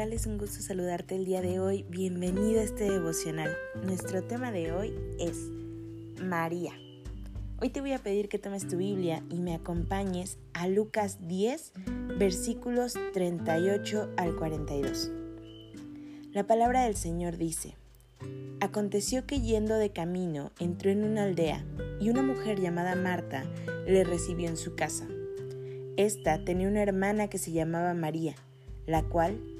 Es un gusto saludarte el día de hoy. Bienvenido a este devocional. Nuestro tema de hoy es María. Hoy te voy a pedir que tomes tu Biblia y me acompañes a Lucas 10, versículos 38 al 42. La palabra del Señor dice, Aconteció que yendo de camino entró en una aldea y una mujer llamada Marta le recibió en su casa. Esta tenía una hermana que se llamaba María, la cual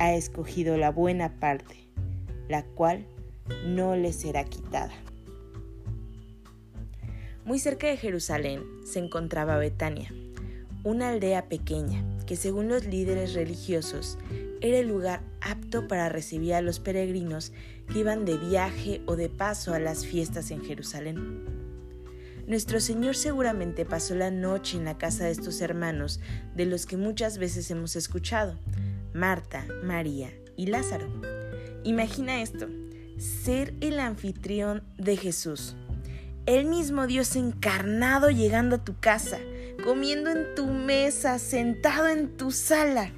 ha escogido la buena parte, la cual no le será quitada. Muy cerca de Jerusalén se encontraba Betania, una aldea pequeña que según los líderes religiosos era el lugar apto para recibir a los peregrinos que iban de viaje o de paso a las fiestas en Jerusalén. Nuestro Señor seguramente pasó la noche en la casa de estos hermanos de los que muchas veces hemos escuchado, Marta, María y Lázaro. Imagina esto, ser el anfitrión de Jesús. El mismo Dios encarnado llegando a tu casa, comiendo en tu mesa, sentado en tu sala.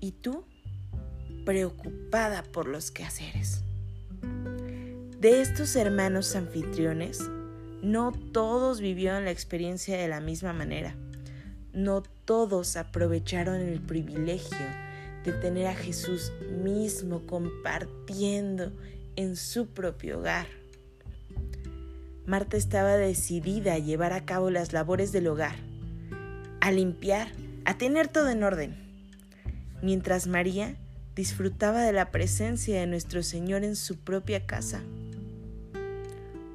Y tú, preocupada por los quehaceres. De estos hermanos anfitriones, no todos vivieron la experiencia de la misma manera no todos aprovecharon el privilegio de tener a Jesús mismo compartiendo en su propio hogar. Marta estaba decidida a llevar a cabo las labores del hogar, a limpiar, a tener todo en orden, mientras María disfrutaba de la presencia de nuestro Señor en su propia casa.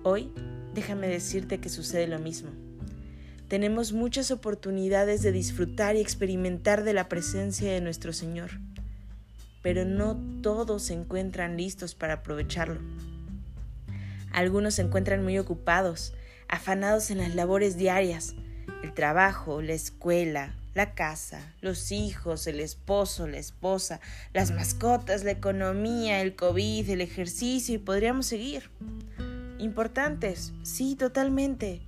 Hoy, déjame decirte que sucede lo mismo tenemos muchas oportunidades de disfrutar y experimentar de la presencia de nuestro Señor, pero no todos se encuentran listos para aprovecharlo. Algunos se encuentran muy ocupados, afanados en las labores diarias, el trabajo, la escuela, la casa, los hijos, el esposo, la esposa, las mascotas, la economía, el COVID, el ejercicio y podríamos seguir. Importantes, sí, totalmente,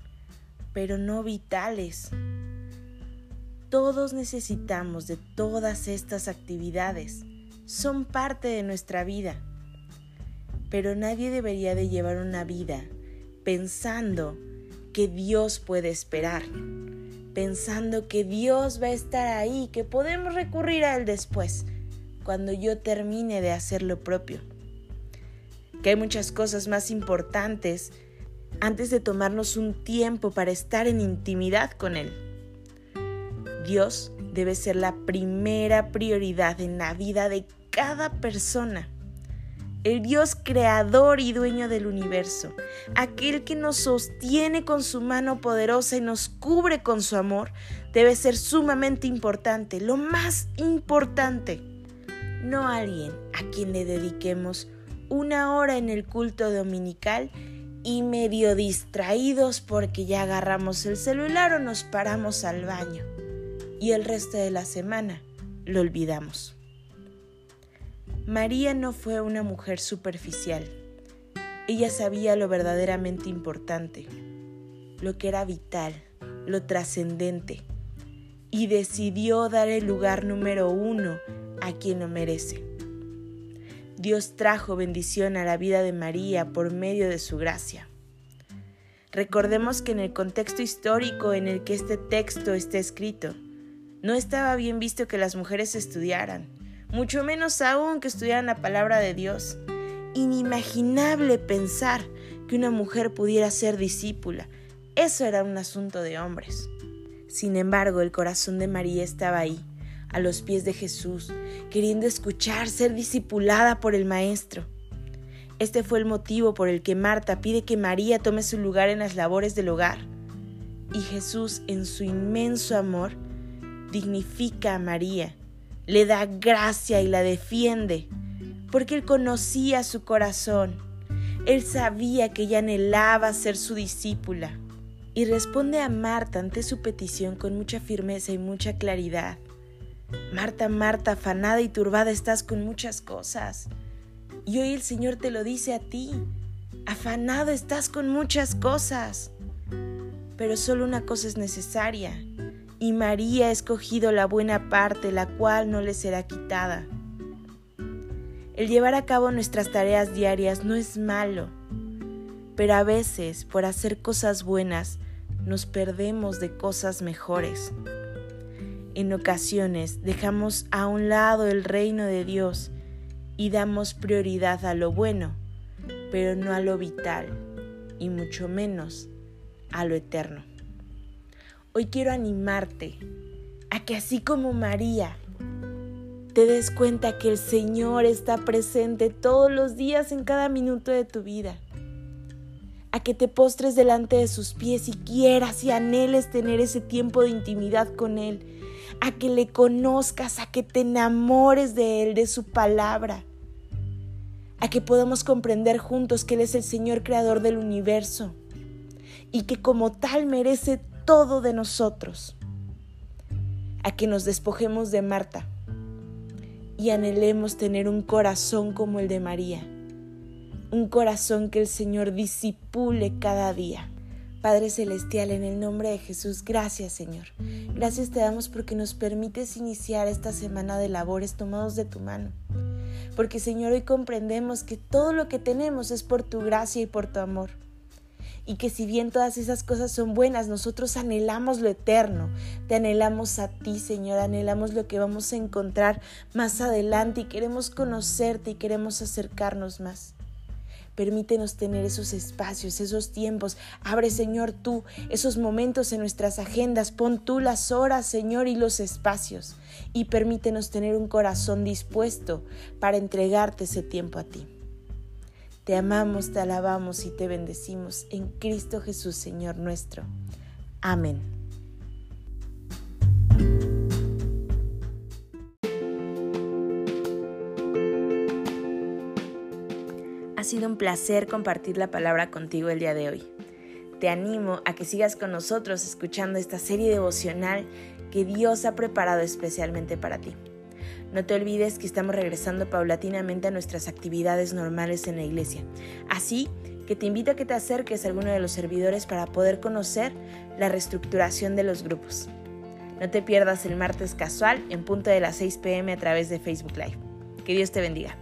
pero no vitales. Todos necesitamos de todas estas actividades. Son parte de nuestra vida. Pero nadie debería de llevar una vida pensando que Dios puede esperar, pensando que Dios va a estar ahí, que podemos recurrir a Él después, cuando yo termine de hacer lo propio. Que hay muchas cosas más importantes antes de tomarnos un tiempo para estar en intimidad con Él. Dios debe ser la primera prioridad en la vida de cada persona. El Dios creador y dueño del universo, aquel que nos sostiene con su mano poderosa y nos cubre con su amor, debe ser sumamente importante, lo más importante. No alguien a quien le dediquemos una hora en el culto dominical y medio distraídos porque ya agarramos el celular o nos paramos al baño y el resto de la semana lo olvidamos. María no fue una mujer superficial. Ella sabía lo verdaderamente importante, lo que era vital, lo trascendente, y decidió dar el lugar número uno a quien lo merece. Dios trajo bendición a la vida de María por medio de su gracia. Recordemos que en el contexto histórico en el que este texto está escrito, no estaba bien visto que las mujeres estudiaran, mucho menos aún que estudiaran la palabra de Dios. Inimaginable pensar que una mujer pudiera ser discípula. Eso era un asunto de hombres. Sin embargo, el corazón de María estaba ahí, a los pies de Jesús, queriendo escuchar, ser discipulada por el Maestro. Este fue el motivo por el que Marta pide que María tome su lugar en las labores del hogar. Y Jesús, en su inmenso amor, dignifica a María, le da gracia y la defiende, porque él conocía su corazón. Él sabía que ella anhelaba ser su discípula y responde a Marta ante su petición con mucha firmeza y mucha claridad. Marta, Marta, afanada y turbada estás con muchas cosas. Y hoy el Señor te lo dice a ti. Afanado estás con muchas cosas. Pero solo una cosa es necesaria y María ha escogido la buena parte, la cual no le será quitada. El llevar a cabo nuestras tareas diarias no es malo, pero a veces por hacer cosas buenas nos perdemos de cosas mejores. En ocasiones dejamos a un lado el reino de Dios y damos prioridad a lo bueno, pero no a lo vital y mucho menos a lo eterno. Hoy quiero animarte a que así como María, te des cuenta que el Señor está presente todos los días en cada minuto de tu vida. A que te postres delante de sus pies y quieras y anheles tener ese tiempo de intimidad con Él. A que le conozcas, a que te enamores de Él, de su palabra. A que podamos comprender juntos que Él es el Señor creador del universo y que como tal merece todo de nosotros, a que nos despojemos de Marta y anhelemos tener un corazón como el de María, un corazón que el Señor disipule cada día. Padre Celestial, en el nombre de Jesús, gracias Señor. Gracias te damos porque nos permites iniciar esta semana de labores tomados de tu mano. Porque Señor, hoy comprendemos que todo lo que tenemos es por tu gracia y por tu amor y que si bien todas esas cosas son buenas, nosotros anhelamos lo eterno, te anhelamos a ti, Señor, anhelamos lo que vamos a encontrar más adelante y queremos conocerte y queremos acercarnos más. Permítenos tener esos espacios, esos tiempos. Abre, Señor, tú esos momentos en nuestras agendas. Pon tú las horas, Señor, y los espacios. Y permítenos tener un corazón dispuesto para entregarte ese tiempo a ti. Te amamos, te alabamos y te bendecimos en Cristo Jesús, Señor nuestro. Amén. Ha sido un placer compartir la palabra contigo el día de hoy. Te animo a que sigas con nosotros escuchando esta serie devocional que Dios ha preparado especialmente para ti. No te olvides que estamos regresando paulatinamente a nuestras actividades normales en la iglesia. Así que te invito a que te acerques a alguno de los servidores para poder conocer la reestructuración de los grupos. No te pierdas el martes casual en punto de las 6 pm a través de Facebook Live. Que Dios te bendiga.